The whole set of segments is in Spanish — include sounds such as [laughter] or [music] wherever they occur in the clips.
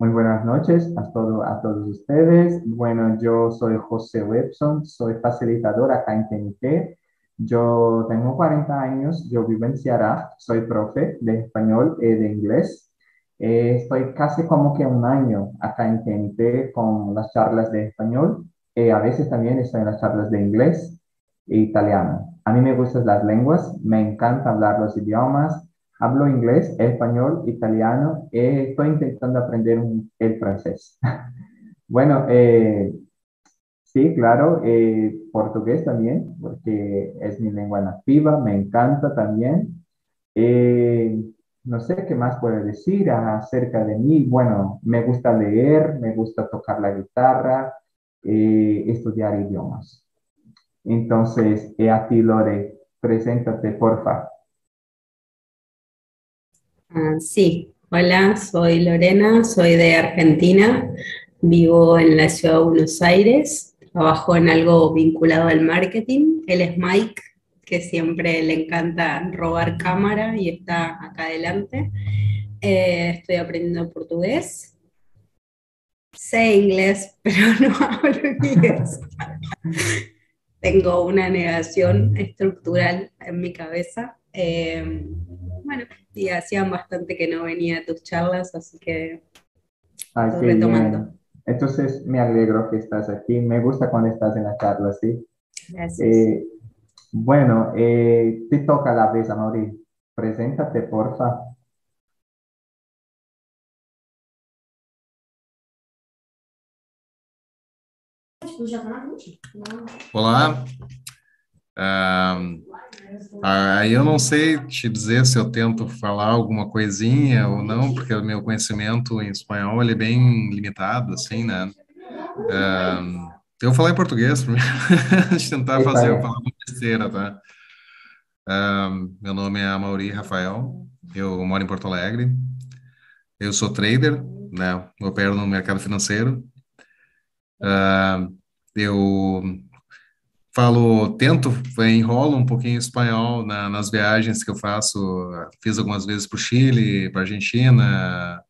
Muy buenas noches a, todo, a todos ustedes. Bueno, yo soy José Webson, soy facilitador acá en TNT. Yo tengo 40 años, yo vivo en Ceará, soy profe de español y de inglés. Eh, estoy casi como que un año acá en TNT con las charlas de español. y a veces también estoy en las charlas de inglés e italiano. A mí me gustan las lenguas, me encanta hablar los idiomas, Hablo inglés, español, italiano y estoy intentando aprender el francés. [laughs] bueno, eh, sí, claro, eh, portugués también, porque es mi lengua nativa, me encanta también. Eh, no sé qué más puedo decir acerca de mí. Bueno, me gusta leer, me gusta tocar la guitarra, estudiar idiomas. Entonces, a ti, Lore, preséntate, porfa. Ah, sí, hola, soy Lorena, soy de Argentina, vivo en la ciudad de Buenos Aires, trabajo en algo vinculado al marketing. Él es Mike, que siempre le encanta robar cámara y está acá adelante. Eh, estoy aprendiendo portugués. Sé inglés, [laughs] pero no hablo inglés. [laughs] Tengo una negación estructural en mi cabeza. Eh, bueno, y hacían bastante que no venía a tus charlas, así que estoy retomando. Entonces me alegro que estás aquí, me gusta cuando estás en la charla, ¿sí? Gracias. Eh, bueno, eh, te toca la vez, Mauri. Preséntate, porfa. Olá, Aí eu não sei te dizer se eu tento falar alguma coisinha ou não, porque o meu conhecimento em espanhol ele é bem limitado, assim, né? eu vou falar em português primeiro, [laughs] tentar fazer eu falar uma besteira, tá? meu nome é Mauri Rafael, eu moro em Porto Alegre, eu sou trader, né? Eu opero no mercado financeiro. eu falo, tento, enrolo um pouquinho espanhol na, nas viagens que eu faço. Fiz algumas vezes para o Chile, para a Argentina,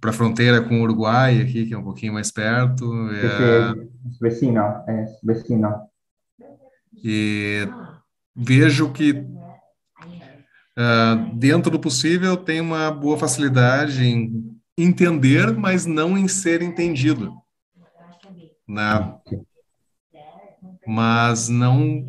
para a fronteira com o Uruguai aqui, que é um pouquinho mais perto. É... Vecino, é vecino. E vejo que uh, dentro do possível tem uma boa facilidade em entender, mas não em ser entendido. Na, mas não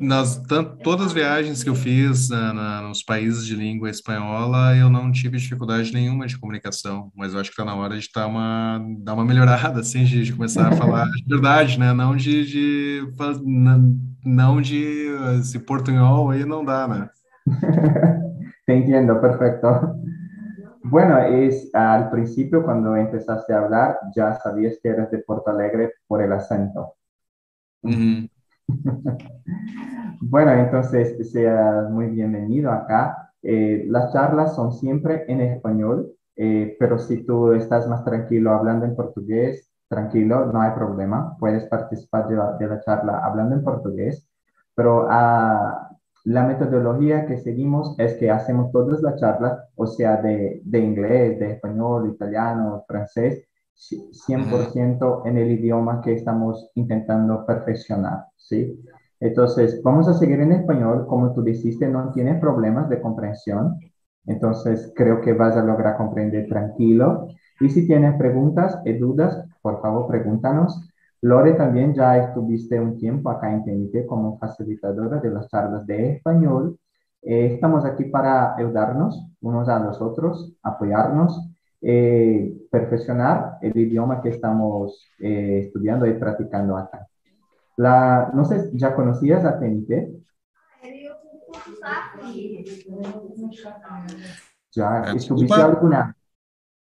nas tanto, todas as viagens que eu fiz na, na, nos países de língua espanhola eu não tive dificuldade nenhuma de comunicação mas eu acho que está na hora de dar uma dar uma melhorada assim de, de começar a falar [laughs] de verdade né não de, de não de esse portunhol aí não dá né [laughs] Te entiendo, perfecto. Bueno, es al principio cuando empezaste a hablar ya sabías que eras de Porto Alegre por el acento. [laughs] bueno, entonces sea muy bienvenido acá. Eh, las charlas son siempre en español, eh, pero si tú estás más tranquilo hablando en portugués, tranquilo, no hay problema, puedes participar de la, charla hablando en portugués, pero ah, la metodología que seguimos es que hacemos todas las charlas, o sea, de, de inglés, de español, italiano, francés, 100% en el idioma que estamos intentando perfeccionar, ¿sí? Entonces, vamos a seguir en español. Como tú dijiste, no tienes problemas de comprensión. Entonces, creo que vas a lograr comprender tranquilo. Y si tienes preguntas y dudas, por favor, pregúntanos. Lore, también ya estuviste un tiempo acá en TNT como facilitadora de las charlas de español. Eh, estamos aquí para ayudarnos unos a los otros, apoyarnos eh, perfeccionar el idioma que estamos eh, estudiando y practicando acá. La, no sé, ¿ya conocías a TNT? ¿Ya estuviste alguna?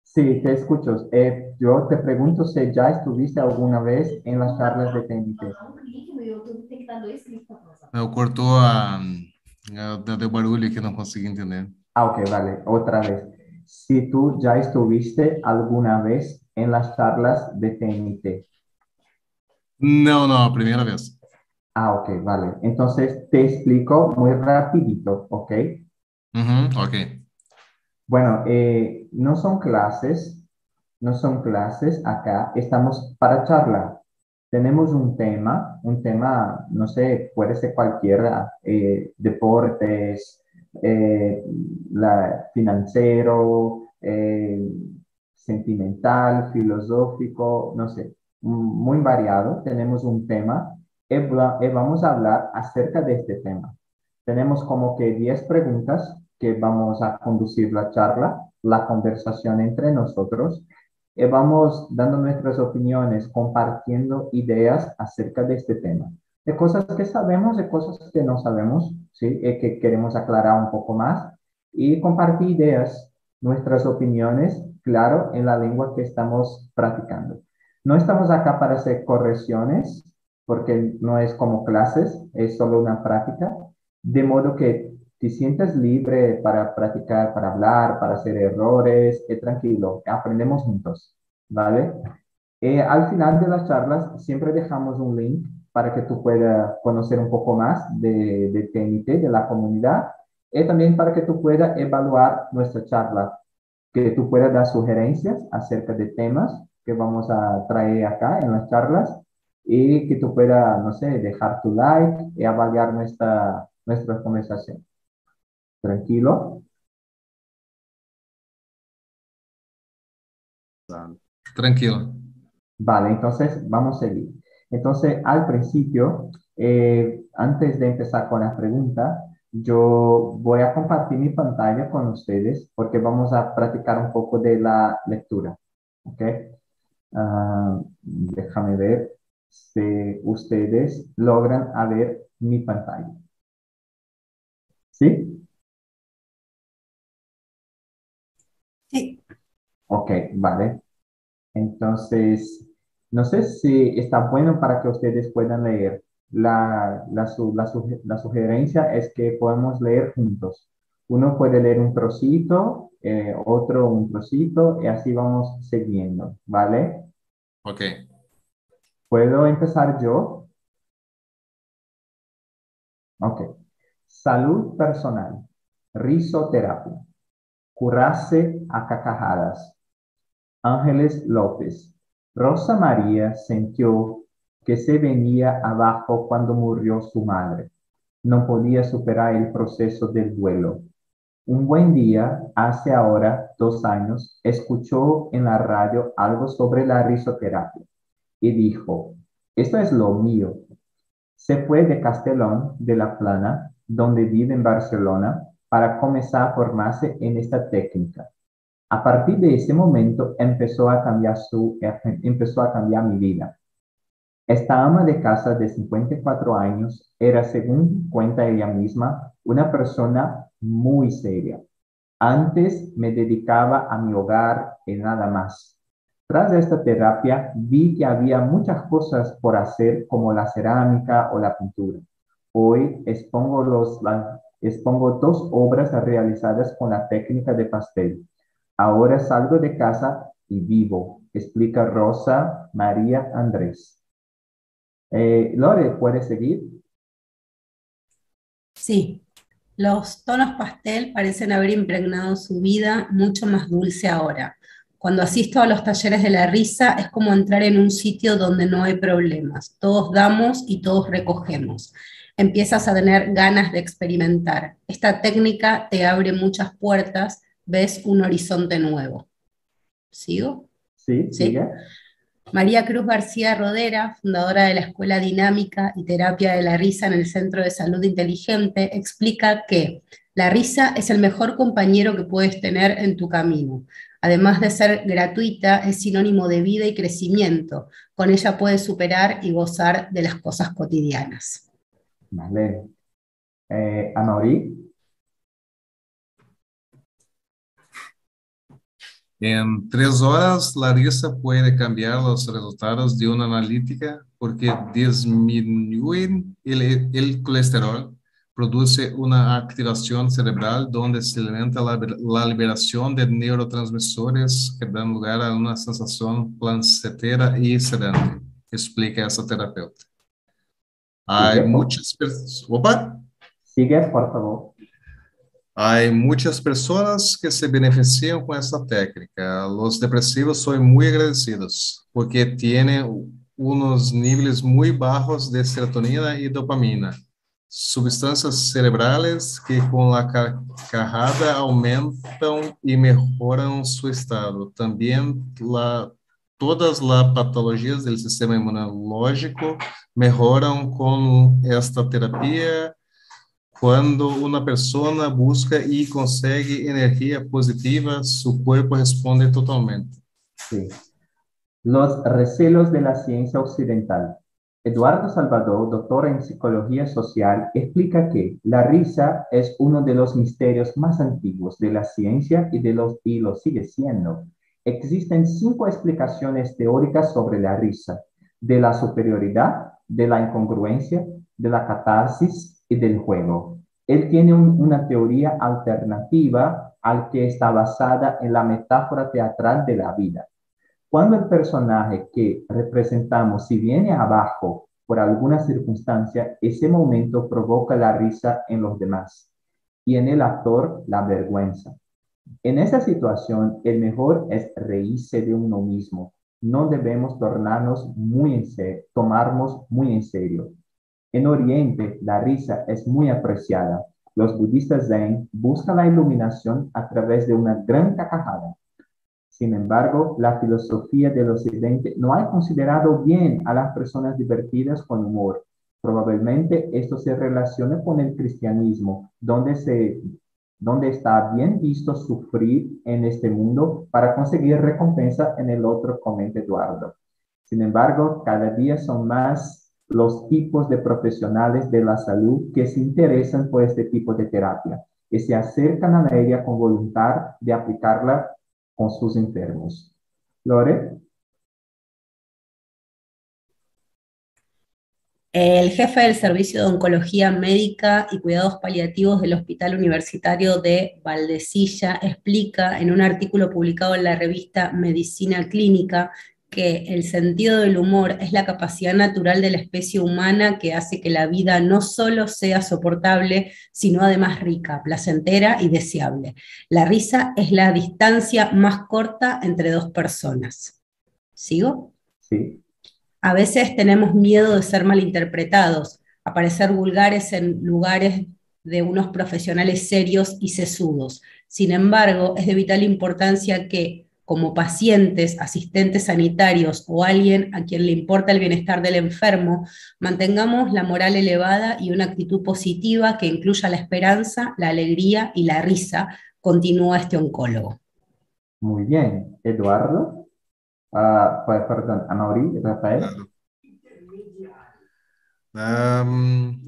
Sí, te escucho. Eh, yo te pregunto si ya estuviste alguna vez en las charlas de TNT. Eu cortou a... Deu barulho que não consegui entender. Ah, ok, vale. Otra vez si tú ya estuviste alguna vez en las charlas de TNT. No, no, primera vez. Ah, ok, vale. Entonces te explico muy rapidito, ¿ok? Uh ok. Bueno, eh, no son clases, no son clases acá, estamos para charlar. Tenemos un tema, un tema, no sé, puede ser cualquiera, eh, deportes, eh, la, financiero, eh, sentimental, filosófico, no sé, muy variado. Tenemos un tema y vamos a hablar acerca de este tema. Tenemos como que 10 preguntas que vamos a conducir la charla, la conversación entre nosotros y vamos dando nuestras opiniones, compartiendo ideas acerca de este tema. De cosas que sabemos, de cosas que no sabemos, ¿sí? Y que queremos aclarar un poco más y compartir ideas, nuestras opiniones, claro, en la lengua que estamos practicando. No estamos acá para hacer correcciones, porque no es como clases, es solo una práctica, de modo que te sientas libre para practicar, para hablar, para hacer errores, es tranquilo, aprendemos juntos, ¿vale? Eh, al final de las charlas siempre dejamos un link para que tú puedas conocer un poco más de, de TNT, de la comunidad, y también para que tú puedas evaluar nuestra charla, que tú puedas dar sugerencias acerca de temas que vamos a traer acá en las charlas y que tú puedas, no sé, dejar tu like y evaluar nuestra, nuestra conversación. Tranquilo. Tranquilo. Vale, entonces vamos a seguir. Entonces, al principio, eh, antes de empezar con la pregunta, yo voy a compartir mi pantalla con ustedes porque vamos a practicar un poco de la lectura. ¿Ok? Ah, déjame ver si ustedes logran ver mi pantalla. ¿Sí? Ok, vale. Entonces, no sé si está bueno para que ustedes puedan leer. La, la, la, sugerencia es que podemos leer juntos. Uno puede leer un trocito, eh, otro un trocito, y así vamos siguiendo, ¿vale? Ok. ¿Puedo empezar yo? Ok. Salud personal. Risoterapia. Curarse a cacajadas. Ángeles López. Rosa María sintió que se venía abajo cuando murió su madre. No podía superar el proceso del duelo. Un buen día, hace ahora dos años, escuchó en la radio algo sobre la risoterapia y dijo, esto es lo mío. Se fue de Castellón de la Plana, donde vive en Barcelona, para comenzar a formarse en esta técnica. A partir de ese momento empezó a cambiar, su, empezó a cambiar mi vida. Esta ama de casa de 54 años era, según cuenta ella misma, una persona muy seria. Antes me dedicaba a mi hogar y nada más. Tras esta terapia vi que había muchas cosas por hacer como la cerámica o la pintura. Hoy expongo, expongo dos obras realizadas con la técnica de pastel. Ahora salgo de casa y vivo, explica Rosa María Andrés. Eh, Lore, ¿puedes seguir? Sí, los tonos pastel parecen haber impregnado su vida mucho más dulce ahora. Cuando asisto a los talleres de la risa es como entrar en un sitio donde no hay problemas. Todos damos y todos recogemos empiezas a tener ganas de experimentar. Esta técnica te abre muchas puertas, ves un horizonte nuevo. ¿Sigo? Sí, ¿Sí? María Cruz García Rodera, fundadora de la Escuela Dinámica y Terapia de la Risa en el Centro de Salud Inteligente, explica que la risa es el mejor compañero que puedes tener en tu camino. Además de ser gratuita, es sinónimo de vida y crecimiento. Con ella puedes superar y gozar de las cosas cotidianas. Vale. Eh, Amaury. En tres horas, Larissa puede cambiar los resultados de una analítica porque disminuyen el, el colesterol, produce una activación cerebral donde se alimenta la, la, liberación de neurotransmisores que dan lugar a una sensación placentera y sedante, explica esa terapeuta. Hay muchas personas. Opa. Sigue, por favor. Há muitas pessoas que se beneficiam com essa técnica. Os depressivos são muito agradecidos porque têm uns níveis muito baixos de serotonina e dopamina, substâncias cerebrais que com a carrada aumentam e melhoram seu estado. Também la, todas as patologias do sistema imunológico melhoram com esta terapia quando uma pessoa busca e consegue energia positiva, su cuerpo responde totalmente. Sí. Los recelos de la ciencia occidental. Eduardo Salvador, doctor en psicología social, explica que la risa es uno de los misterios más antiguos de la ciencia y, de los, y lo sigue siendo. Existen cinco explicaciones teóricas sobre la risa, de la superioridad, de la incongruencia, de la catarsis y del juego. Él tiene una teoría alternativa al que está basada en la metáfora teatral de la vida. Cuando el personaje que representamos si viene abajo por alguna circunstancia, ese momento provoca la risa en los demás y en el actor la vergüenza. En esa situación, el mejor es reírse de uno mismo. No debemos tornarnos muy en serio, tomarnos muy en serio. En Oriente, la risa es muy apreciada. Los budistas zen buscan la iluminación a través de una gran carcajada. Sin embargo, la filosofía del occidente no ha considerado bien a las personas divertidas con humor. Probablemente esto se relaciona con el cristianismo, donde, se, donde está bien visto sufrir en este mundo para conseguir recompensa en el otro, comenta Eduardo. Sin embargo, cada día son más los tipos de profesionales de la salud que se interesan por este tipo de terapia y se acercan a ella con voluntad de aplicarla con sus enfermos. Lore. El jefe del Servicio de Oncología Médica y Cuidados Paliativos del Hospital Universitario de Valdecilla explica en un artículo publicado en la revista Medicina Clínica que el sentido del humor es la capacidad natural de la especie humana que hace que la vida no solo sea soportable, sino además rica, placentera y deseable. La risa es la distancia más corta entre dos personas. ¿Sigo? Sí. A veces tenemos miedo de ser malinterpretados, a parecer vulgares en lugares de unos profesionales serios y sesudos. Sin embargo, es de vital importancia que como pacientes, asistentes sanitarios o alguien a quien le importa el bienestar del enfermo, mantengamos la moral elevada y una actitud positiva que incluya la esperanza, la alegría y la risa, continúa este oncólogo. Muy bien. Eduardo. Uh, perdón, Amaury, Rafael. Um,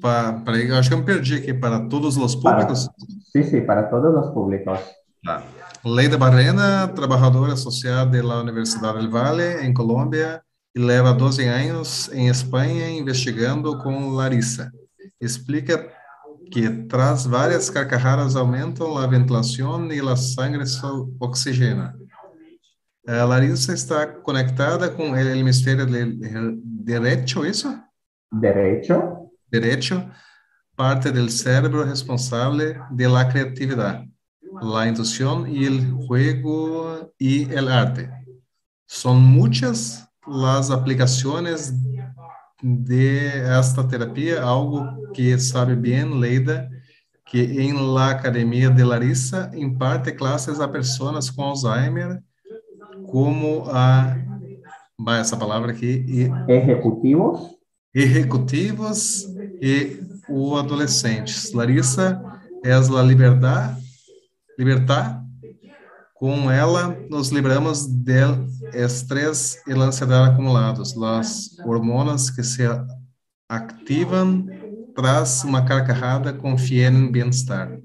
para, para, acho que eu me perdi aqui para todos os públicos. Para, sí, sí, para todos los públicos. Ah. Leida Barrena, trabajadora asociada de la Universidad del Valle, en Colombia, y lleva 12 años en España investigando con Larissa. Explica que tras varias carcajadas aumentam a ventilação e a sangre se oxigena. A Larissa está conectada com o hemisfério direito, isso? Direito. Direito, parte do cérebro responsável pela criatividade la intuición y el juego y el arte. Son muchas las aplicaciones de esta terapia, algo que sabe bien Leida, que en la Academia de Larissa imparte clases a personas con Alzheimer, como a, va essa palavra aqui, e, ejecutivos, ejecutivos e o adolescentes. Larissa é a liberdade libertar. Com ela, nos libramos del estrés e la ansiedad acumulados, las hormonas que se activan tras uma carcajada confieren en bienestar.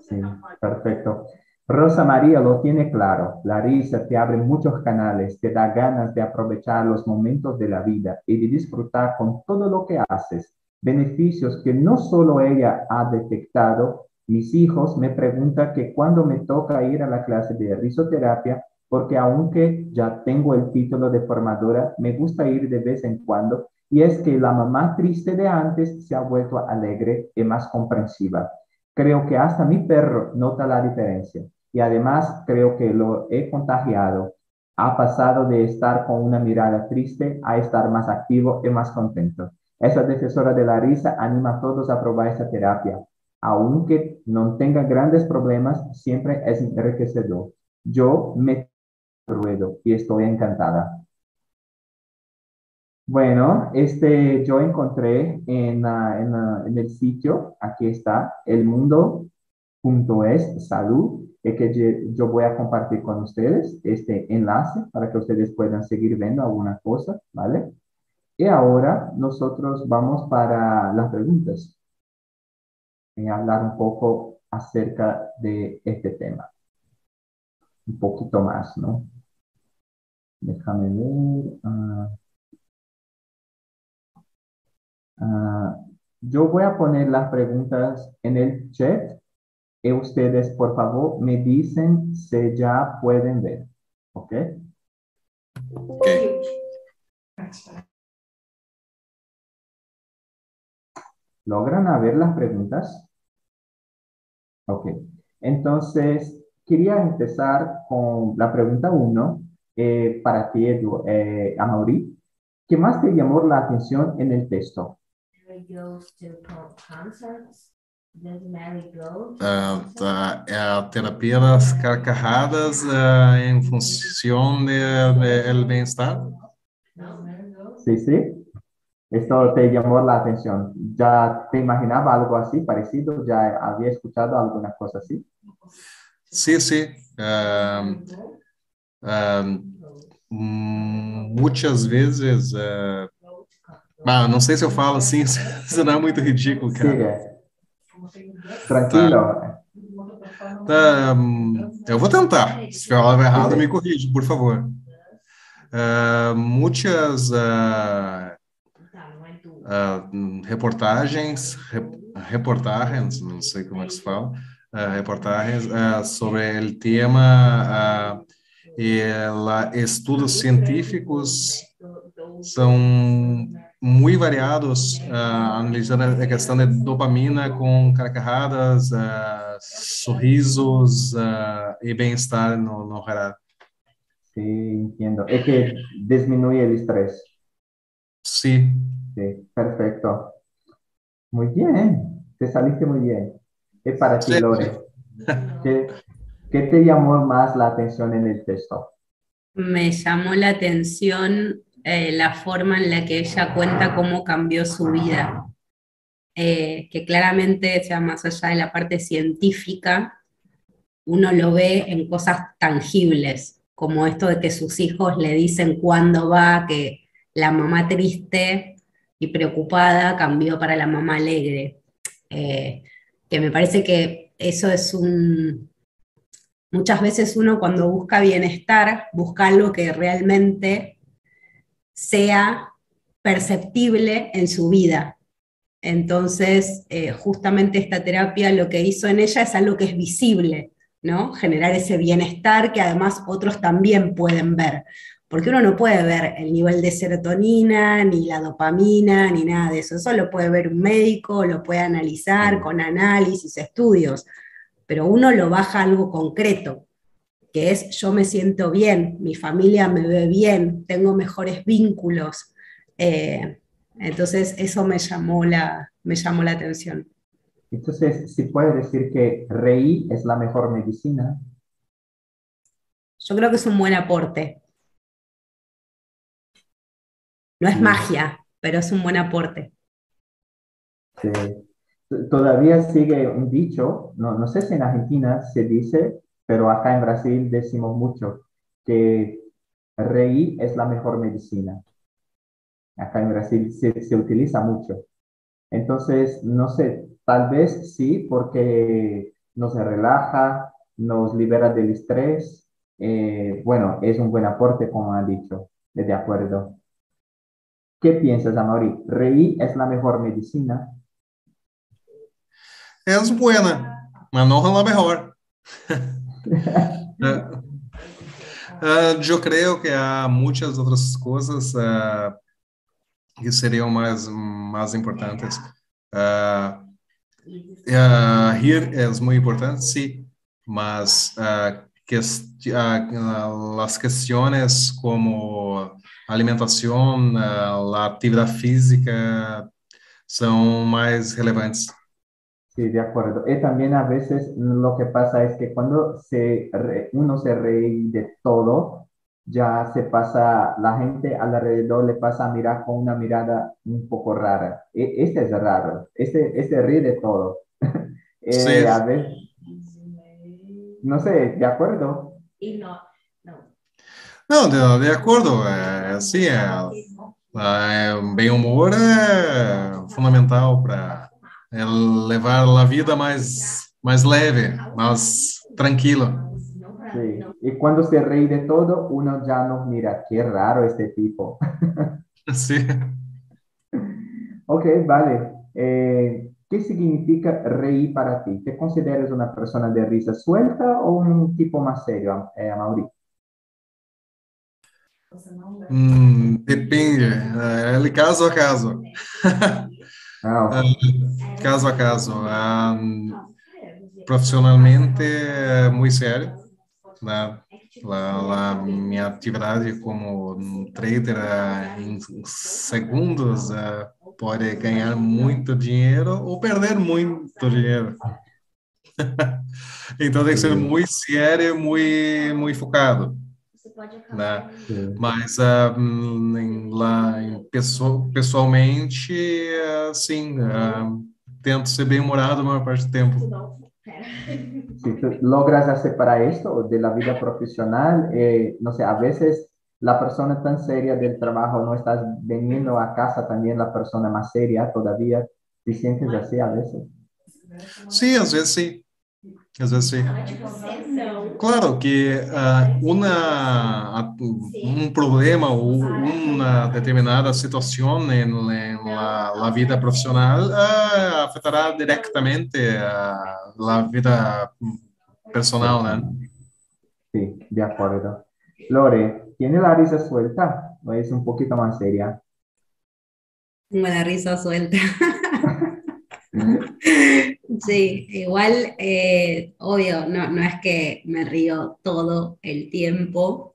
Sí, perfecto. Rosa María lo tiene claro. La risa te abre muchos canales, te da ganas de aprovechar los momentos de la vida y de disfrutar con todo lo que haces. Beneficios que no solo ella ha detectado, mis hijos me preguntan que cuando me toca ir a la clase de risoterapia, porque aunque ya tengo el título de formadora, me gusta ir de vez en cuando, y es que la mamá triste de antes se ha vuelto alegre y más comprensiva. Creo que hasta mi perro nota la diferencia y además creo que lo he contagiado. Ha pasado de estar con una mirada triste a estar más activo y más contento. Esa defensora de la risa anima a todos a probar esa terapia. Aunque no tenga grandes problemas, siempre es enriquecedor. Yo me ruedo y estoy encantada. Bueno, este, yo encontré en, en, el sitio, aquí está, elmundo.es, salud, que yo voy a compartir con ustedes este enlace para que ustedes puedan seguir viendo alguna cosa, ¿vale? Y ahora nosotros vamos para las preguntas y hablar un poco acerca de este tema. Un poquito más, ¿no? Déjame ver. Ah. Ah, yo voy a poner las preguntas en el chat y ustedes, por favor, me dicen si ya pueden ver. ¿Ok? Ok. ¿Logran ver las preguntas? Ok. Entonces, quería empezar con la pregunta uno eh, para ti, Edu, eh, Amaury. ¿Qué más te llamó la atención en el texto? Uh, tá, é a terapia das carcajadas uh, em função do de, bem-estar? Sí, sí. Esto te llamó la atención. ¿Ya te imaginaba algo así parecido? ¿Ya había escuchado alguna cosa así? Sí, sí. Muitas vezes. Uh, ah, não sei se eu falo assim, [laughs] isso não é muito ridículo, cara. Siga. Tranquilo. Tá, eu vou tentar. Se falar errado, me corrija, por favor. Uh, muitas uh, uh, reportagens, reportagens, não sei como é que se fala, reportagens sobre o tema e estudos científicos são muito variados, uh, analisando a questão da dopamina com carcajadas, uh, sorrisos uh, e bem-estar no, no geral. Sí, entiendo. Es que disminuye el estrés. Sí. Sí, perfecto. Muy bien, te saliste muy bien. Es para ti, Lore. ¿Qué, ¿Qué te llamó más la atención en el texto? Me llamó la atención eh, la forma en la que ella cuenta cómo cambió su vida, eh, que claramente, sea, más allá de la parte científica, uno lo ve en cosas tangibles, como esto de que sus hijos le dicen cuándo va, que la mamá triste y preocupada cambió para la mamá alegre. Eh, que me parece que eso es un... Muchas veces uno cuando busca bienestar, busca algo que realmente sea perceptible en su vida. Entonces, eh, justamente esta terapia lo que hizo en ella es algo que es visible, ¿no? Generar ese bienestar que además otros también pueden ver. Porque uno no puede ver el nivel de serotonina, ni la dopamina, ni nada de eso. Eso lo puede ver un médico, lo puede analizar con análisis, estudios, pero uno lo baja a algo concreto que es yo me siento bien, mi familia me ve bien, tengo mejores vínculos. Eh, entonces eso me llamó, la, me llamó la atención. Entonces, ¿se puede decir que reír es la mejor medicina? Yo creo que es un buen aporte. No es magia, pero es un buen aporte. Sí. Todavía sigue un dicho, no, no sé si en Argentina se dice pero acá en Brasil decimos mucho que reír es la mejor medicina. Acá en Brasil se, utiliza mucho. Entonces, no sé, tal vez sí, porque nos relaja, nos libera del estrés. Eh, bueno, es un buen aporte, como han dicho, de acuerdo. ¿Qué piensas, Amaury? ¿Reír es la mejor medicina? Es buena, pero no es la mejor. [laughs] uh, eu creio que há muitas outras coisas uh, que seriam mais mais importantes. Uh, rir es muy importante, sí, mas que, las cuestiones como alimentación, la actividad física son más relevantes. Sí, de acuerdo. Y también a veces lo que pasa es que cuando se uno se ríe de todo, ya se pasa, la gente alrededor le pasa a mirar con una mirada un poco rara. E, este es raro, este, este ríe de todo. [laughs] eh, Sí. a ver, no sé, ¿de acuerdo? Y no. Não, de, de acordo, é, assim, é, é, bem humor é fundamental para levar a vida mais, mais leve, mais tranquila. Sí. Y cuando se ríe de todo, uno ya nos mira, qué raro este tipo. [laughs] Sim. Ok, vale. Eh, ¿qué significa reír para ti? ¿Te consideras una persona de risa suelta o un tipo más serio, eh, Hum, depende, é de caso a caso. [laughs] Ah, ok. Caso a caso. Ah, profissionalmente é muito sério, né? A, a minha atividade como um trader ah, em segundos ah, pode ganhar muito dinheiro ou perder muito dinheiro. [laughs] então tem que ser muito sério, muito, muito focado. Pode Né? acabar. Sí. Mas ah, hum, em- lá em pesso- pessoalmente, ah, sim, ah, tento ser bem humorado a maior parte do tempo. Si tú logras separar esto de la vida profesional, eh, no sé, a veces la persona tan seria del trabajo no estás veniendo a casa también la persona más seria todavía. ¿Te sientes así a veces? Sim, às vezes sim. Às vezes sim. Não é tipo não. Claro que ah, uma, um problema ou uma determinada situação em, em la, la vida profissional ah, afetará diretamente a la vida personal, né? Sí, de acuerdo. Lore, ¿tiene la risa suelta o es un poquito más seria? Tengo la risa suelta. [laughs] Sí, igual, eh, obvio, no, no es que me río todo el tiempo,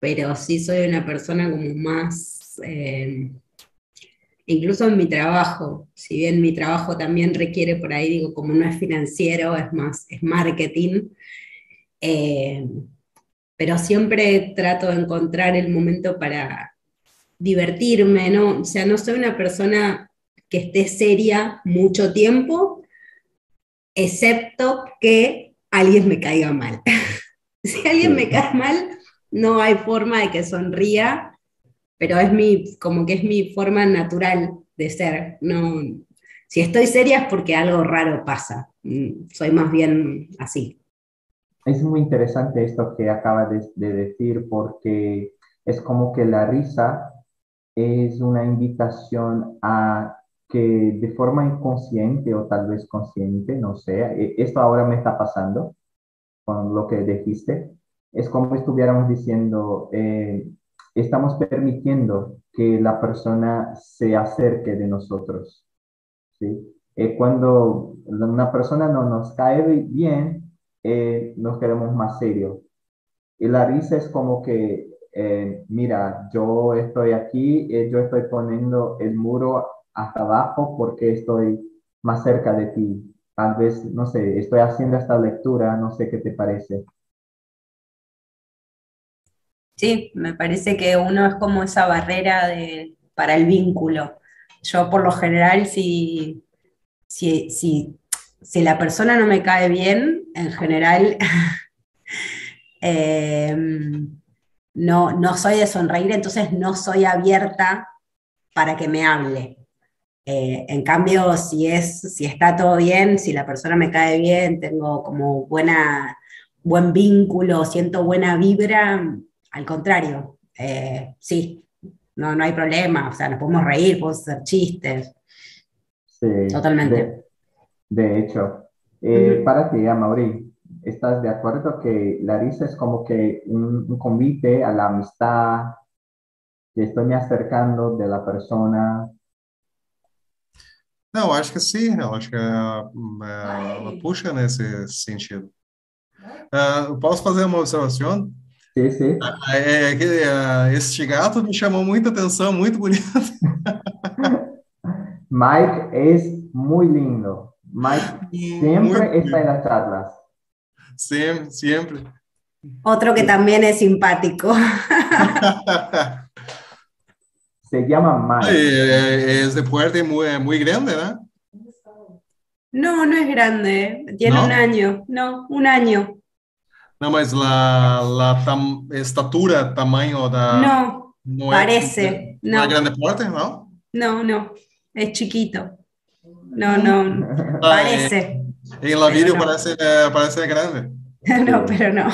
pero sí soy una persona como más, eh, incluso en mi trabajo, si bien mi trabajo también requiere por ahí, digo, como no es financiero, es más, es marketing, eh, pero siempre trato de encontrar el momento para divertirme, ¿no? O sea, no soy una persona que esté seria mucho tiempo, excepto que alguien me caiga mal. [laughs] si alguien me cae mal, no hay forma de que sonría, pero es mi, como que es mi forma natural de ser. No, si estoy seria es porque algo raro pasa. Mm, Soy más bien así. Es muy interesante esto que acaba de, de decir porque es como que la risa es una invitación a que de forma inconsciente o tal vez consciente, no sé, eh, esto ahora me está pasando con lo que dijiste, es como estuviéramos diciendo, eh, estamos permitiendo que la persona se acerque de nosotros, ¿sí? Eh, cuando una persona no nos cae bien, eh, nos quedamos más serios. Y la risa es como que, eh, mira, yo estoy aquí, eh, yo estoy poniendo el muro hasta abajo porque estoy más cerca de ti. Tal vez, no sé, estoy haciendo esta lectura, no sé qué te parece. Sí, me parece que uno es como esa barrera de, para el vínculo. Yo por lo general, si, si, si, si la persona no me cae bien, en general [laughs] eh, no, no soy de sonreír, entonces no soy abierta para que me hable. Eh, en cambio, si, es, si está todo bien, si la persona me cae bien, tengo como buena, buen vínculo, siento buena vibra, al contrario, eh, sí, no, no hay problema, o sea, nos podemos reír, podemos hacer chistes, Sí, Totalmente. De, de hecho, eh, para ti, Amaury, ¿estás de acuerdo que la risa es como que un, un convite a la amistad, que estoy me acercando de la persona? Não, acho que sim, eu acho que ela, ela puxa nesse sentido. Uh, posso fazer uma observação? Sí, sí. É, é que uh, este gato me chamou muita atenção, muito bonito. [laughs] Mike es muy lindo. Mike siempre Muy está en las charlas. Sempre, sempre. Otro que también es simpático. [laughs] Se llama Mike. É, é de porte muito, muito grande, né? No, no es grande, tiene ¿No? un año, no, un año. Não, mas la, la tam, estatura, tamanho da. No, não é- parece, Não é no, grande porte, não? no, no, es chiquito. No, no, Ah, parece. em la Pero vídeo no. parece, é, parece grande. [laughs] No, pero no.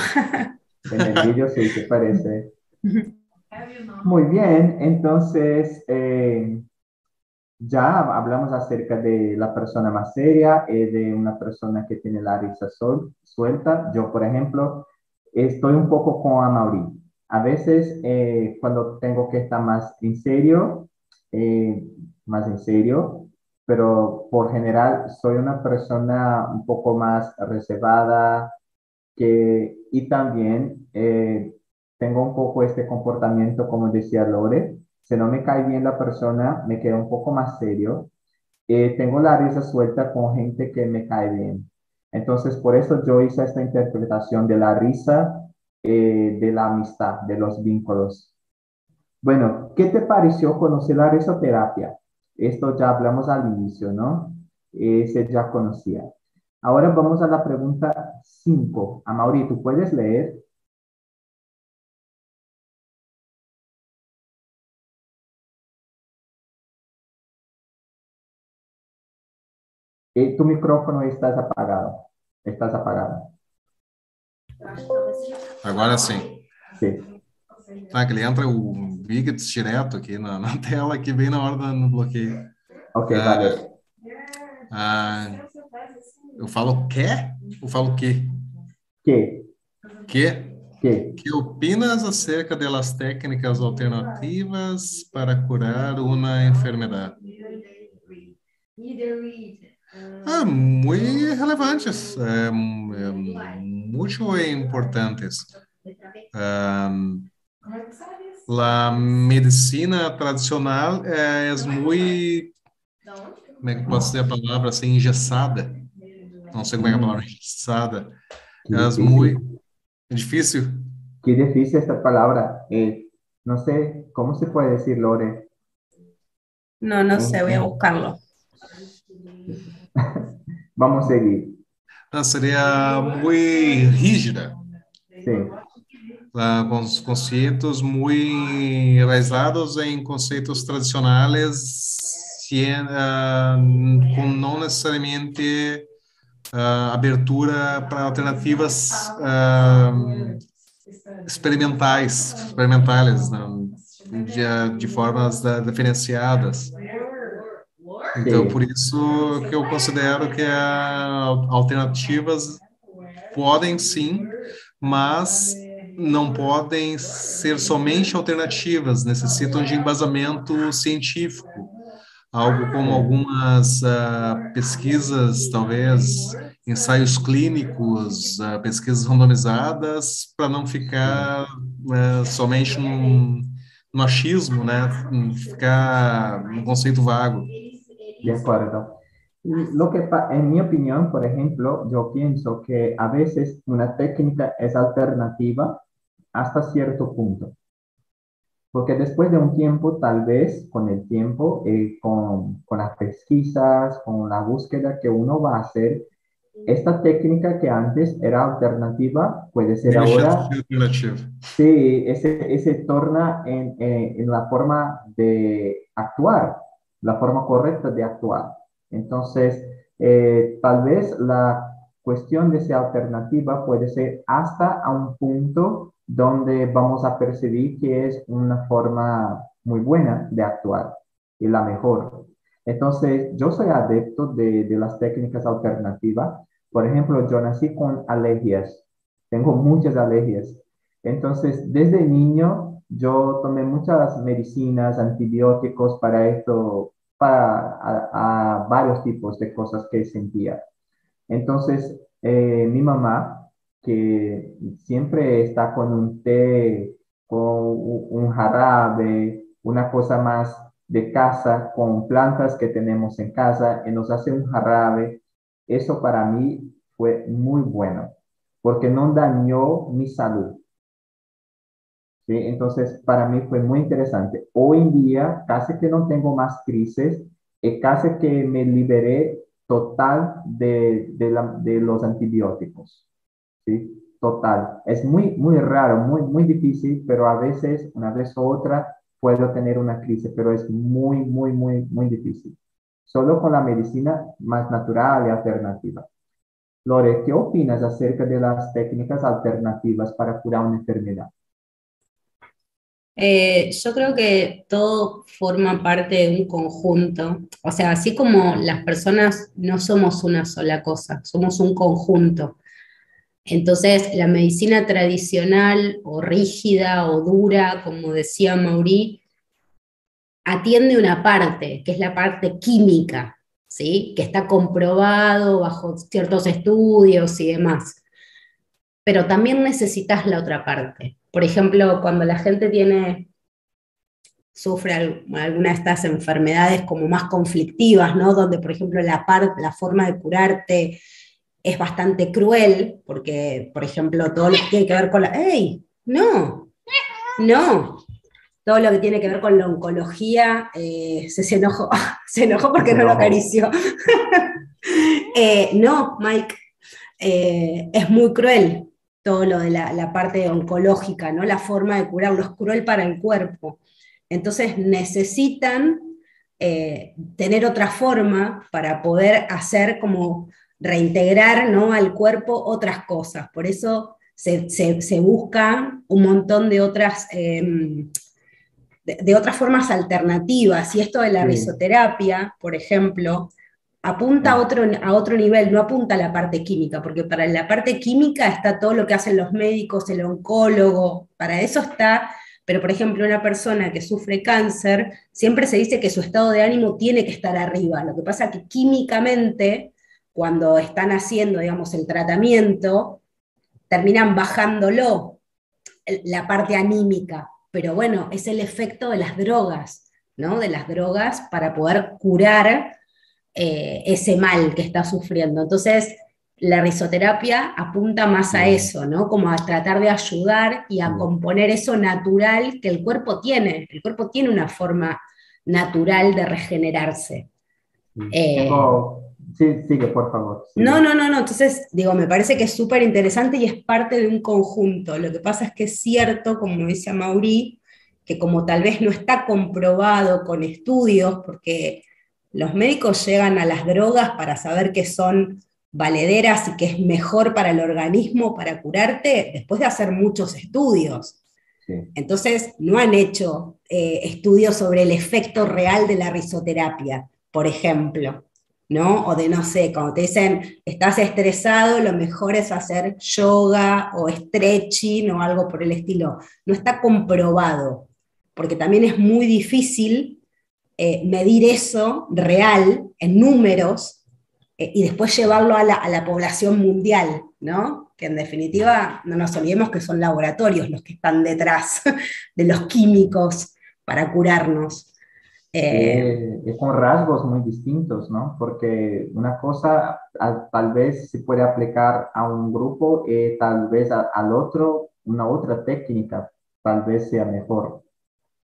En el vídeo sí se parece. [laughs] Muy bien, entonces eh, ya hablamos acerca de la persona más seria, eh, de una persona que tiene la risa sol- suelta. Yo, por ejemplo, estoy un poco con Amaury. A veces eh, cuando tengo que estar más en serio, eh, más en serio, pero por general soy una persona un poco más reservada, que, y también eh, tengo un poco este comportamiento, como decía Lore, si no me cae bien la persona, me quedo un poco más serio. Eh, tengo la risa suelta con gente que me cae bien. Entonces, por eso yo hice esta interpretación de la risa, eh, de la amistad, de los vínculos. Bueno, ¿qué te pareció conocer la risoterapia? Esto ya hablamos al inicio, ¿no? Ese ya conocía. Ahora vamos a la pregunta 5. Amaury, ¿tú puedes leer? Eh, tu micrófono estás apagado. Estás apagado. Agora sim. Sí. Ah, que ele entra o Vigits direto aqui na, na tela, aqui bem na hora do no bloqueio. Ok, Ah, vale. Ah, eu falo que? Eu falo que? ¿Qué? Que? ¿Qué? Que opinas acerca das técnicas alternativas para curar uma enfermidade? Either read. Ah, muy relevantes, eh, m- eh, muito importantes. Am, la medicina tradicional eh, es muy, Da onde? como é que posso dizer a palavra assim, engessada. Não sei como é que é a palavra engessada. Qué Es difícil. muy difícil. Qué difícil esta palabra. Eh, no sé, ¿cómo se puede decir, Lore? No, no sé, voy a buscarlo. [laughs] Vamos seguir. Ah, seria muito rígida, ah, com os conceitos muito enraizados em conceitos tradicionais, ah, com não necessariamente ah, abertura para alternativas ah, experimentais, experimentais, não, de, de formas diferenciadas. Então, Sim. por isso que eu considero que a alternativas podem sim, mas não podem ser somente alternativas, necessitam de embasamento científico, algo como algumas ah, pesquisas, talvez ensaios clínicos, ah, pesquisas randomizadas, para não ficar ah, somente num, no achismo, né? Ficar num conceito vago. De acuerdo. Lo que, en mi opinión, por ejemplo, yo pienso que a veces una técnica es alternativa hasta cierto punto. Porque después de un tiempo, tal vez con el tiempo, eh, con, con las pesquisas, con la búsqueda que uno va a hacer, esta técnica que antes era alternativa puede ser ahora. Sí, ese, ese torna en, eh, en la forma de actuar, la forma correcta de actuar. Entonces, eh, tal vez la cuestión de ser alternativa puede ser hasta a un punto donde vamos a percibir que es una forma muy buena de actuar y la mejor. Entonces, yo soy adepto de, de las técnicas alternativas. Por ejemplo, yo nací con alergias. Tengo muchas alergias. Entonces, desde niño yo tomé muchas medicinas, antibióticos para esto, para varios tipos de cosas que sentía. Entonces, eh, mi mamá, que siempre está con un té, con un jarabe, una cosa más de casa, con plantas que tenemos en casa, y nos hace un jarabe, eso para mí fue muy bueno, porque no dañó mi salud. ¿Sí? Entonces, para mí fue muy interesante. Hoy en día, casi que no tengo más crisis, y casi que me liberé total de, de, los antibióticos. ¿sí? Total. Es muy, muy raro, muy, muy difícil, pero a veces, una vez u otra, puedo tener una crisis, pero es muy, muy, muy, muy difícil. Solo con la medicina más natural y alternativa. Lore, ¿qué opinas acerca de las técnicas alternativas para curar una enfermedad? Eh, yo creo que todo forma parte de un conjunto. O sea, así como las personas no somos una sola cosa, somos un conjunto. Entonces, la medicina tradicional o rígida o dura, como decía Mauri, atiende una parte, que es la parte química, ¿sí? que está comprobado bajo ciertos estudios y demás. Pero también necesitas la otra parte. Por ejemplo, cuando la gente tiene, sufre alguna de estas enfermedades como más conflictivas, ¿no? donde, por ejemplo, la, la forma de curarte es bastante cruel, porque, por ejemplo, todo lo que tiene que ver con la... ¡Ey! No, no, todo lo que tiene que ver con la oncología, eh, se, enojó, [laughs] se enojó porque no, lo acarició. [laughs] Eh, no, Mike, eh, es muy cruel todo lo de la, parte oncológica, ¿no? la forma de curarlo, es cruel para el cuerpo. Entonces necesitan tener otra forma para poder hacer como reintegrar ¿no? al cuerpo otras cosas. Por eso se, se, busca un montón de otras em, de, otras formas alternativas. Y esto de la risoterapia, por ejemplo, apunta a otro, a otro nivel, no apunta a la parte química, porque para la parte química está todo lo que hacen los médicos, el oncólogo, para eso está, pero por ejemplo una persona que sufre cáncer, siempre se dice que su estado de ánimo tiene que estar arriba, lo que pasa es que químicamente, cuando están haciendo, digamos, el tratamiento, terminan bajándolo la parte anímica, pero bueno, es el efecto de las drogas, ¿no? De las drogas para poder curar eh, ese mal que está sufriendo. Entonces, la risoterapia apunta más a eso, ¿no? Como a tratar de ayudar y a componer eso natural que el cuerpo tiene. El cuerpo tiene una forma natural de regenerarse. Eh, sí, sigue, por favor. No, no, no, no. Entonces, digo, me parece que es súper interesante y es parte de un conjunto. Lo que pasa es que es cierto, como dice Mauri, que como tal vez no está comprobado con estudios, porque los médicos llegan a las drogas para saber que son valederas y que es mejor para el organismo para curarte después de hacer muchos estudios. Entonces, no han hecho eh, estudios sobre el efecto real de la risoterapia, por ejemplo. ¿no? O de no sé, cuando te dicen estás estresado, lo mejor es hacer yoga o stretching o algo por el estilo. No está comprobado, porque también es muy difícil eh, medir eso real en números eh, y después llevarlo a la, población mundial, ¿no? Que en definitiva no nos olvidemos que son laboratorios los que están detrás [laughs] de los químicos para curarnos. Eh, eh, con rasgos muy distintos, ¿no? Porque una cosa tal vez se puede aplicar a un grupo y tal vez al otro una otra técnica tal vez sea mejor.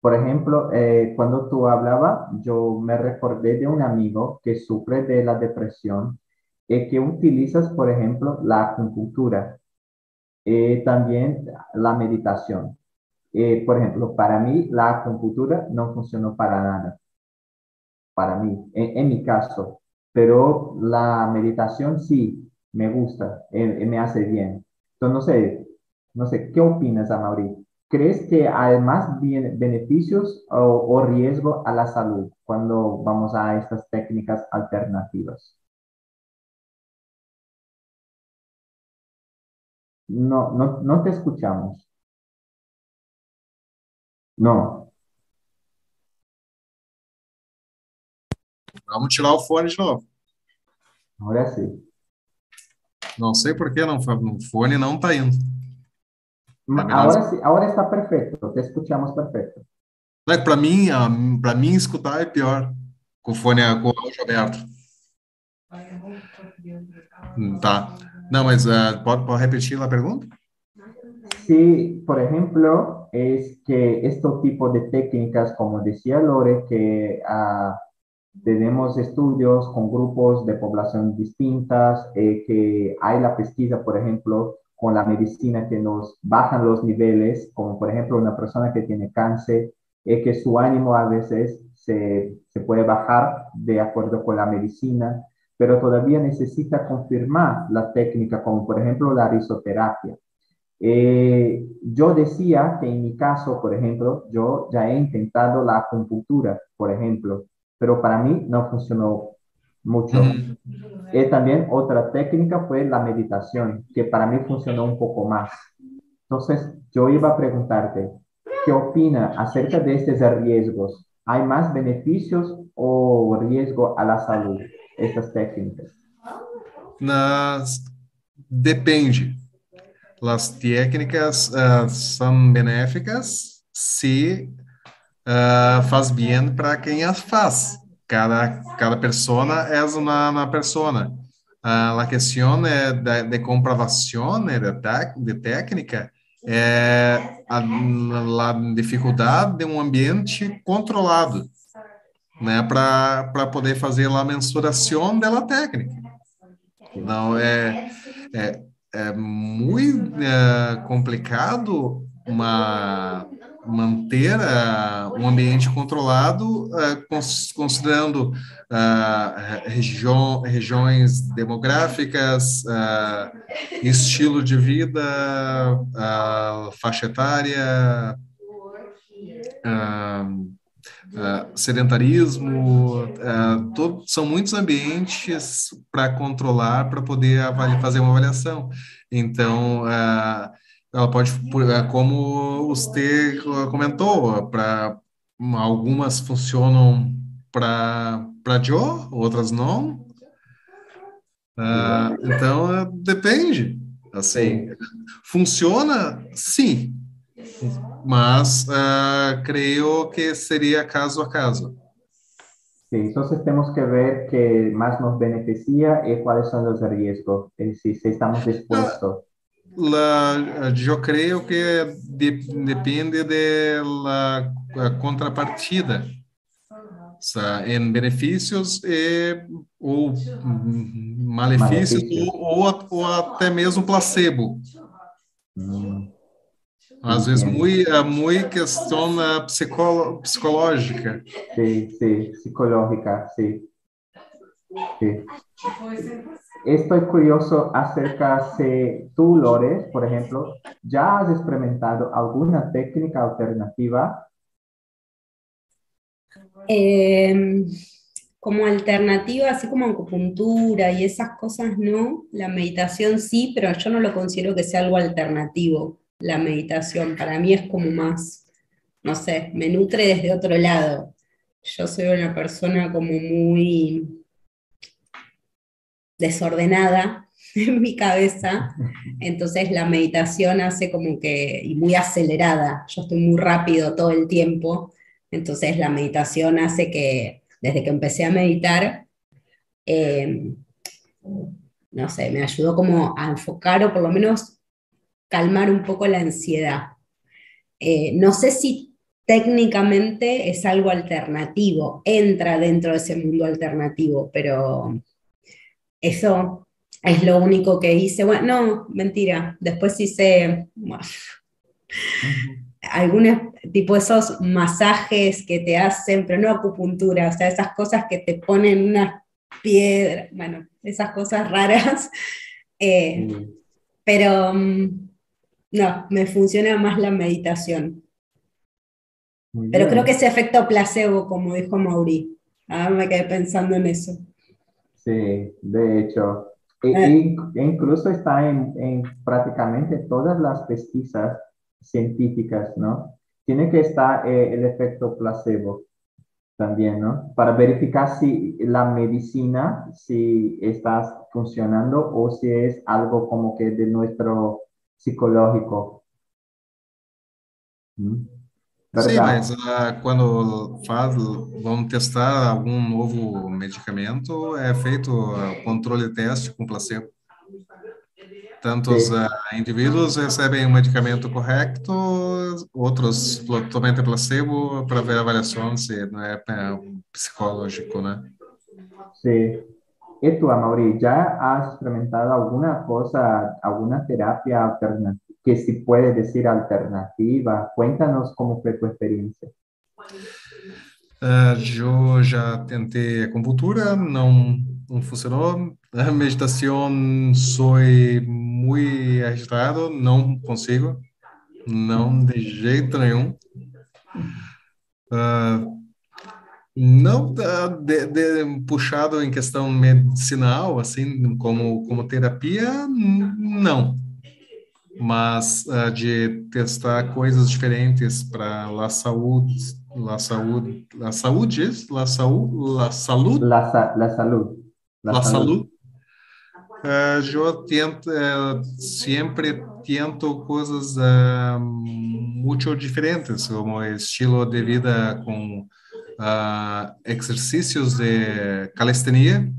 Por ejemplo, eh, cuando tú hablabas, yo me recordé de un amigo que sufre de la depresión y que utilizas, por ejemplo, la acupuntura y también la meditación. Eh, por ejemplo, para mí la acupuntura no funcionó para nada, para mí, en, mi caso, pero la meditación sí me gusta, eh, me hace bien. Entonces, no sé, no sé, ¿qué opinas, Amaury? ¿Crees que hay más beneficios o, o riesgo a la salud cuando vamos a estas técnicas alternativas? No, no, no te escuchamos. No. Vamos tirar o fone de novo. Ahora sí. Não sei por que não, o fone não está indo. Ahora sí, ahora está perfecto, te escuchamos que para mim, ah, para mim escutar é pior com fone com o áudio aberto. Tá. Não, mas ah, pode, pode repetir a pergunta? Sí, por ejemplo, es que este tipo de técnicas, como decía Lore, que ah, tenemos estudios con grupos de población distintas, eh, que hay la pesquisa, por ejemplo, con la medicina que nos bajan los niveles, como por ejemplo una persona que tiene cáncer, eh, que su ánimo a veces se, se puede bajar de acuerdo con la medicina, pero todavía necesita confirmar la técnica, como por ejemplo la risoterapia. Eh, yo decía que en mi caso, por ejemplo, yo ya he intentado la acupuntura, por ejemplo, pero para mí no funcionó mucho. Uhum. Eh, también otra técnica fue la meditación, que para mí funcionó un poco más. Entonces, yo iba a preguntarte, ¿qué opina acerca de estos riesgos? ¿Hay más beneficios o riesgo a la salud estas técnicas? Nas, depende. As técnicas ah, são benéficas se ah, faz bem para quem as faz. Cada, cada persona é uma, uma persona. Ah, a questão de, de comprovação de, tec- de técnica é a, a dificuldade de um ambiente controlado, né, para poder fazer a mensuração da técnica. Não, é, é, é muito é, complicado uma, manter ah, um ambiente controlado, cons- considerando região, regiões demográficas, estilo de vida, faixa etária, sedentarismo, ah, to- são muitos ambientes para controlar, para poder fazer uma avaliação. Então, ah, ela pode, ah, como você comentou, para algumas funcionam para para Joe, outras não. Ah, então, ah, depende. Assim, funciona, sim, mas ah, creio que seria caso a caso. Sí, entonces tenemos que ver qué más nos beneficia y cuáles son los riesgos, es decir, si estamos dispuestos. La, eu creio que de- depende de la a contrapartida, sa- em benefícios e ou hum, malefícios Malefícios. ou, ou, ou até mesmo placebo. Mm, Às vezes muito muito questão psicolo, psicológica. Sí, sí, psicológica, sí. Estoy curioso acerca si tú, Lore, por ejemplo, ya has experimentado alguna técnica alternativa. Eh, como alternativa, así como acupuntura y esas cosas, no. La meditación sí, pero yo no lo considero que sea algo alternativo, la meditación. Para mí es como más, no sé, me nutre desde otro lado. Yo soy una persona como muy desordenada [laughs] en mi cabeza, entonces la meditación hace como que, y muy acelerada, yo estoy muy rápido todo el tiempo, entonces la meditación hace que desde que empecé a meditar, eh, no sé, me ayudó como a enfocar o por lo menos calmar un poco la ansiedad. Eh, no sé si técnicamente es algo alternativo, entra dentro de ese mundo alternativo, pero eso es lo único que hice. Bueno, no, mentira, después hice bueno, algún tipo de esos masajes que te hacen, pero no acupuntura, o sea, esas cosas que te ponen unas piedras, bueno, esas cosas raras. [laughs] Eh, pero mm, no, me funciona más la meditación. Muy Pero bien. creo que ese efecto placebo, como dijo Mauri, ahora me quedé pensando en eso. Sí, de hecho, e- Eh. in- incluso está en, en prácticamente todas las pesquisas científicas, ¿no? Tiene que estar eh, el efecto placebo. también, ¿no? Para verificar si la medicina, si está funcionando o si es algo como que de nuestro psicológico. ¿Mm? Sim, mas ah, quando faz, vão testar algum novo medicamento, é feito ah, controle teste com placebo. Tantos Sí, ah, indivíduos recebem o medicamento correto, outros totalmente placebo para ver a avaliação se não é ah, psicológico, né? sí. ¿Y tú, Amaury, ya has experimentado alguna cosa, alguna terapia alternativa, que si puede decir alternativa? Cuéntanos cómo fue tu experiencia. Eu já tentei acupuntura, não, não funcionou. A meditação, sou muito agitado, não consigo, não de jeito nenhum. Ah, não ah, de, de- puxado em questão medicinal, assim, como, como terapia, não. Mas ah, de testar coisas diferentes para a saúde, la saúde, la saúde, isso? la saúde, la saúde, La, sa- la salud. La, la salud. saúde. Ah, eu tento, eh, sempre tento coisas ah, muito diferentes, como estilo de vida com exercícios de calistenia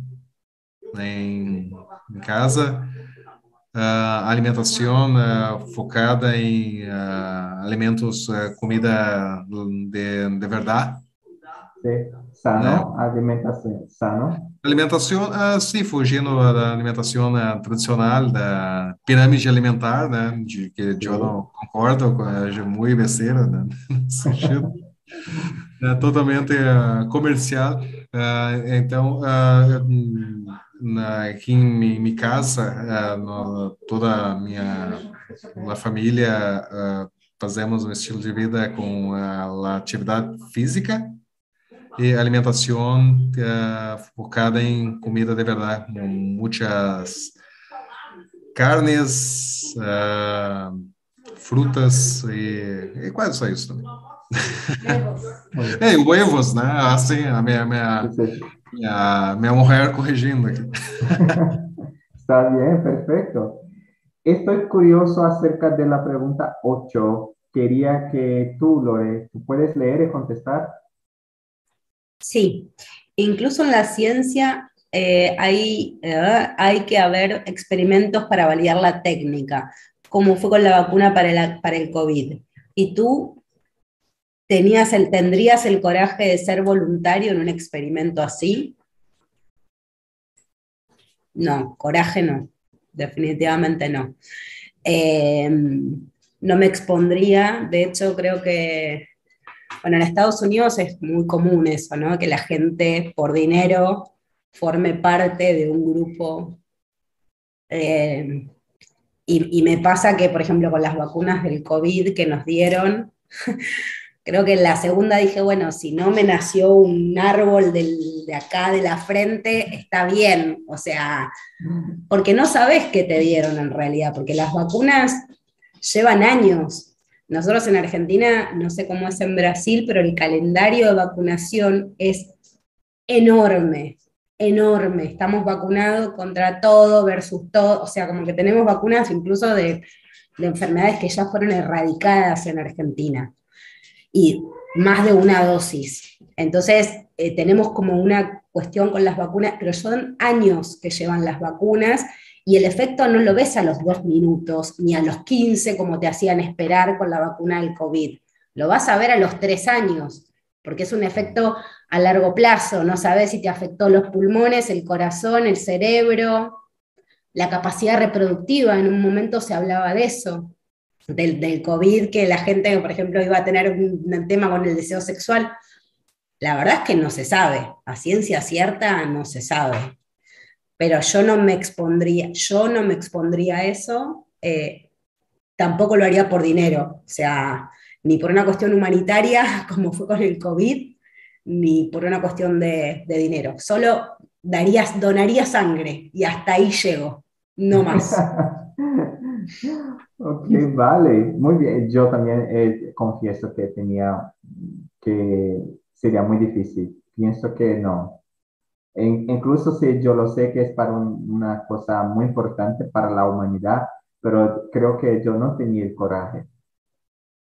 em, em casa, alimentação ah, focada em ah, alimentos, ah, comida de, de verdade. Sí. Sano, alimentación, sano. Alimentação, ah, sim, fugindo da alimentação tradicional, da pirâmide alimentar, né, de que eu não concordo, é muito besteira, né, [laughs] nesse sentido. É totalmente ah, comercial. Ah, então, hum, na, aqui em mi- minha casa, ah, no- toda a minha a família ah, fazemos um estilo de vida com a, a atividade física e alimentação focada em comida de verdade, com muitas carnes, frutas e, e quase só isso também. [laughs] É, huevos, né? Assim, a minha, minha. Minha, minha mulher corrigindo aqui. [laughs] Está bien, perfecto. Estoy curioso acerca de la pregunta 8. Quería que tú, Lore, ¿tú puedes leer y contestar? Sí, incluso en la ciencia eh, hay, eh, hay que haber experimentos para validar la técnica, como fue con la vacuna para el, para el COVID. ¿Y tú tenías el, tendrías el coraje de ser voluntario en un experimento así? No, coraje no, definitivamente no. Eh, no me expondría, de hecho creo que bueno, en Estados Unidos es muy común eso, ¿no? Que la gente por dinero forme parte de un grupo. Y, y, me pasa que, por ejemplo, con las vacunas del COVID que nos dieron, [laughs] creo que en la segunda dije, bueno, si no me nació un árbol del, de acá de la frente, está bien. O sea, porque no sabes qué te dieron en realidad, porque las vacunas llevan años. Nosotros en Argentina, no sé cómo es en Brasil, pero el calendario de vacunación es enorme, enorme. Estamos vacunados contra todo versus todo, o sea, como que tenemos vacunas incluso de, de enfermedades que ya fueron erradicadas en Argentina. Y más de una dosis. Entonces, eh, tenemos como una cuestión con las vacunas, pero son años que llevan las vacunas y el efecto no lo ves a los dos minutos ni a los 15 como te hacían esperar con la vacuna del COVID. Lo vas a ver a los tres años, porque es un efecto a largo plazo. No sabes si te afectó los pulmones, el corazón, el cerebro, la capacidad reproductiva. En un momento se hablaba de eso, del, del COVID, que la gente, por ejemplo, iba a tener un, tema con el deseo sexual. La verdad es que no se sabe. A ciencia cierta no se sabe pero yo no me expondría, yo no me expondría a eso, eh, tampoco lo haría por dinero, o sea, ni por una cuestión humanitaria, [laughs] como fue con el COVID, ni por una cuestión de, de dinero. Solo darías, donaría sangre y hasta ahí llego, no más. [laughs] [laughs] ok, vale, muy bien. Yo también eh, confieso que tenía que sería muy difícil. Pienso que no. En- incluso si yo lo sé que es para un- una cosa muy importante para la humanidad, pero creo que yo no tenía el coraje.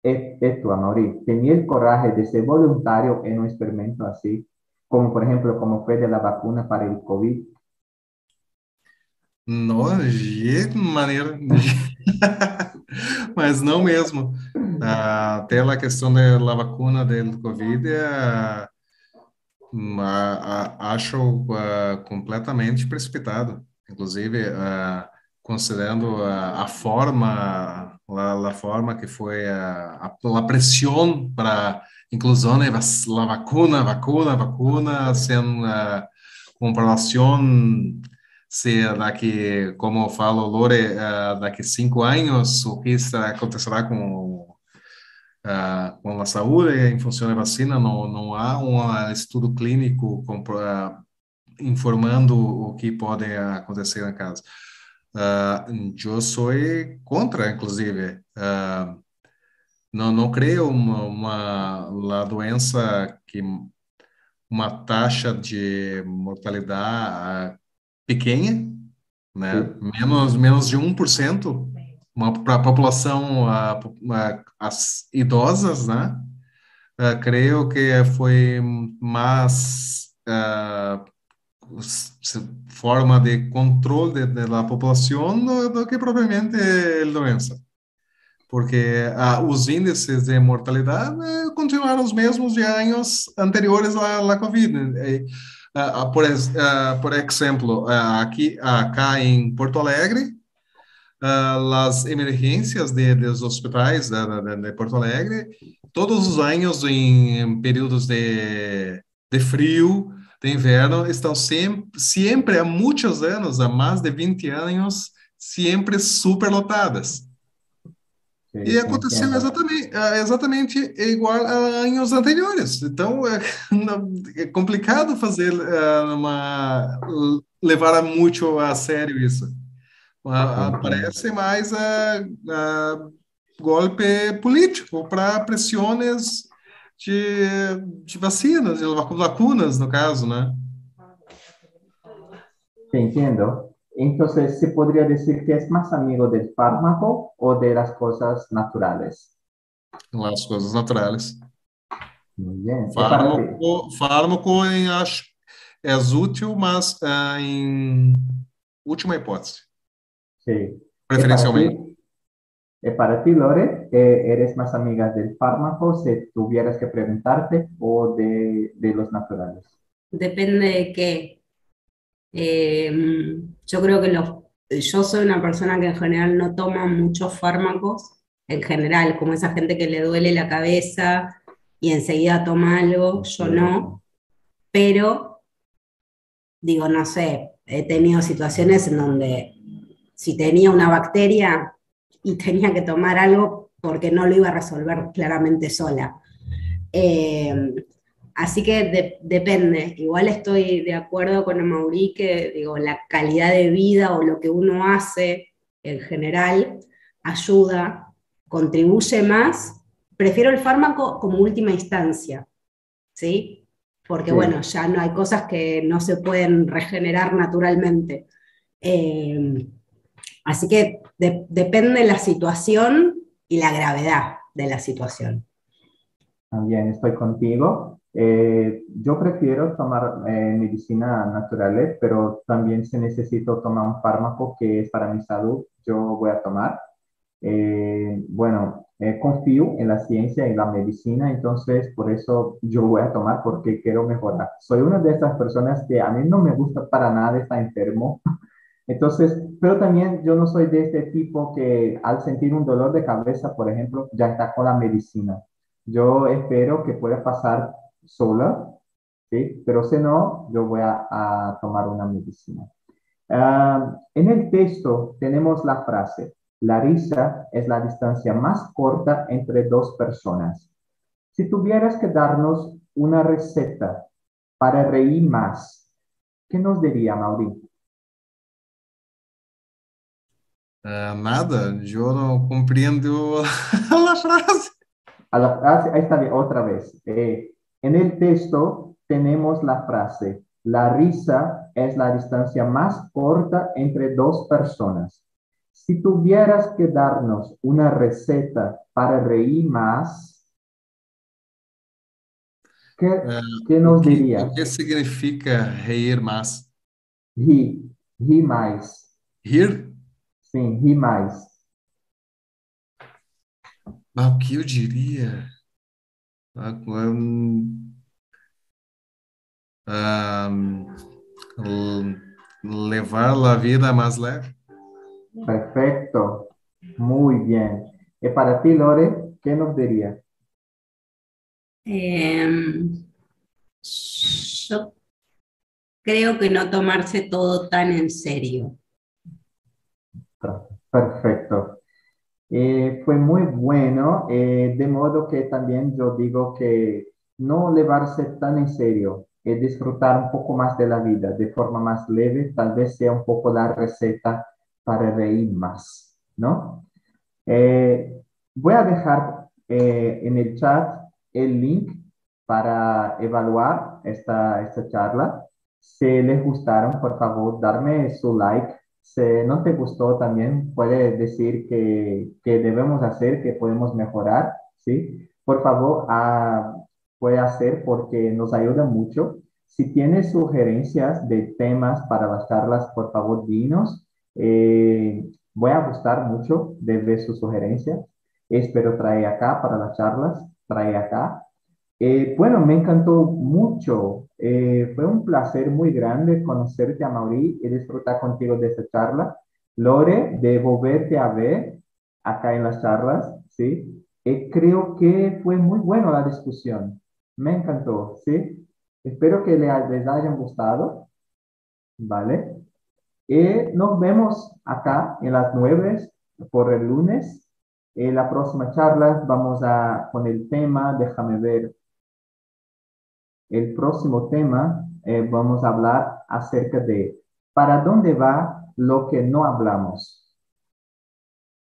E, e Amaury, tenía el coraje de ser voluntario en un experimento así, como por ejemplo, como fue de la vacuna para el COVID. Não, de maneira. [laughs] Mas não mesmo. Até a questão da vacuna do Covid, ah, acho completamente precipitado. Inclusive, considerando a, a forma, a, a, forma que foi a, a, a pressão para inclusão da vacuna, vacuna, vacuna, sem comprovação se daqui, como fala o Lore, uh, daqui cinco anos, o que acontecerá com, uh, com a saúde em função da vacina, não, não há um estudo clínico uh, informando o que pode acontecer na casa. eu sou contra, inclusive. não, não creio uma, uma doença que uma taxa de mortalidade pequena, né? Menos, menos de 1%, para a população, a, a, as idosas, né? Uh, creio que foi mais uh, forma de controle da população do, do, que propriamente a doença. Porque uh, os índices de mortalidade continuaram os mesmos de anos anteriores à, à Covid. E, Uh, por, uh, por exemplo, uh, aqui, acá em Porto Alegre, as emergências de, dos hospitais de, de, de, Porto Alegre, todos os anos em períodos de, de frio, de inverno, estão sempre, sempre há muitos anos, há mais de 20 anos, sempre superlotadas. Sí, E aconteceu entiendo. exatamente, exatamente igual a anos anteriores. Então, é, [laughs] é complicado fazer uma levar muito a sério isso. Entendo. Parece mais a, a golpe político para pressões de, de vacinas, de vacunas, no caso, né? Te entiendo. Entonces, ¿se podría decir que es más amigo del fármaco o de las cosas naturales? As coisas naturais. Muy bien. Fármaco, fármaco em, acho, é útil, mas em última hipótese, Sí. ¿Y preferencialmente. para ti, y para ti, Lore, eh, ¿eres más amiga del fármaco si tuvieras que preguntarte o de, de los naturales? Depende de qué. Eh, yo creo que los, yo soy una persona que en general no toma muchos fármacos, en general, como esa gente que le duele la cabeza y enseguida toma algo, yo no, pero digo, no sé, he tenido situaciones en donde si tenía una bacteria y tenía que tomar algo porque no lo iba a resolver claramente sola. Eh, Así que de- depende. Igual estoy de acuerdo con Amaury que digo, la calidad de vida o lo que uno hace en general ayuda, contribuye más. Prefiero el fármaco como última instancia, ¿sí? Porque Sí. bueno, ya no hay cosas que no se pueden regenerar naturalmente. Eh, así que de- depende la situación y la gravedad de la situación. También estoy contigo. Eh, yo prefiero tomar eh, medicina naturales, pero también si necesito tomar un fármaco que es para mi salud, yo voy a tomar. Eh, bueno, eh, confío en la ciencia y la medicina, entonces por eso yo voy a tomar porque quiero mejorar. Soy una de esas personas que a mí no me gusta para nada estar enfermo. [laughs] Entonces, pero también yo no soy de este tipo que al sentir un dolor de cabeza, por ejemplo, ya está con la medicina. Yo espero que pueda pasar sola, ¿sí? Pero si no, yo voy a, a tomar una medicina. Ah, en el texto tenemos la frase, la risa es la distancia más corta entre dos personas. Si tuvieras que darnos una receta para reír más, ¿qué nos diría Mauri? Ah, nada, eu não compreendo [laughs] a frase. A la- ah, ahí está bien, otra vez. Eh, En el texto tenemos la frase, la risa es la distancia más corta entre dos personas. Si tuvieras que darnos una receta para reír más, ¿qué, Ah, qué nos que, o dirías? que significa reír más? Ri, ri mais. Rir? Sim, ri mais. Ah, o que eu diria? Ah, l- levar a vida mais leve. Perfecto. Muy bien. Y para ti, Lore, ¿qué nos diría? Em, yo creo que no tomarse todo tan en serio. Perfecto. Eh, fue muy bueno, eh, de modo que también yo digo que no llevarse tan en serio, eh, disfrutar un poco más de la vida de forma más leve, tal vez sea un poco la receta para reír más, ¿no? Eh, voy a dejar eh, en el chat el link para evaluar esta, esta charla. Si les gustaron, por favor, darme su like. Si no te gustó también, puede decir que, que debemos hacer, que podemos mejorar, ¿sí? Por favor, ah, puede hacer porque nos ayuda mucho. Si tienes sugerencias de temas para las charlas, por favor, dinos. Eh, voy a gustar mucho de ver sus sugerencias. Espero traer acá para las charlas, traer acá. Eh, bueno, me encantó mucho. Eh, fue un placer muy grande conocerte, a Mauri, y disfrutar contigo de esta charla. Lore, de volverte a ver acá en las charlas, ¿sí? Eh, creo que fue muy bueno la discusión. Me encantó, ¿sí? Espero que le- les hayan gustado, ¿vale? Y nos vemos acá en las nueve por el lunes. En la próxima charla vamos a con el tema, déjame ver, el próximo tema eh, vamos a hablar acerca de ¿para dónde va lo que no hablamos?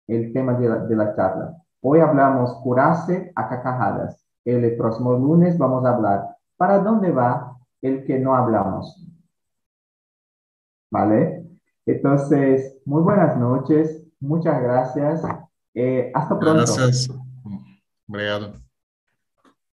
El tema de la, charla. Hoy hablamos curarse a cacajadas. El próximo lunes vamos a hablar ¿para dónde va el que no hablamos? ¿Vale? Entonces, muy buenas noches, muchas gracias. Eh, hasta pronto. Graças. Obrigado.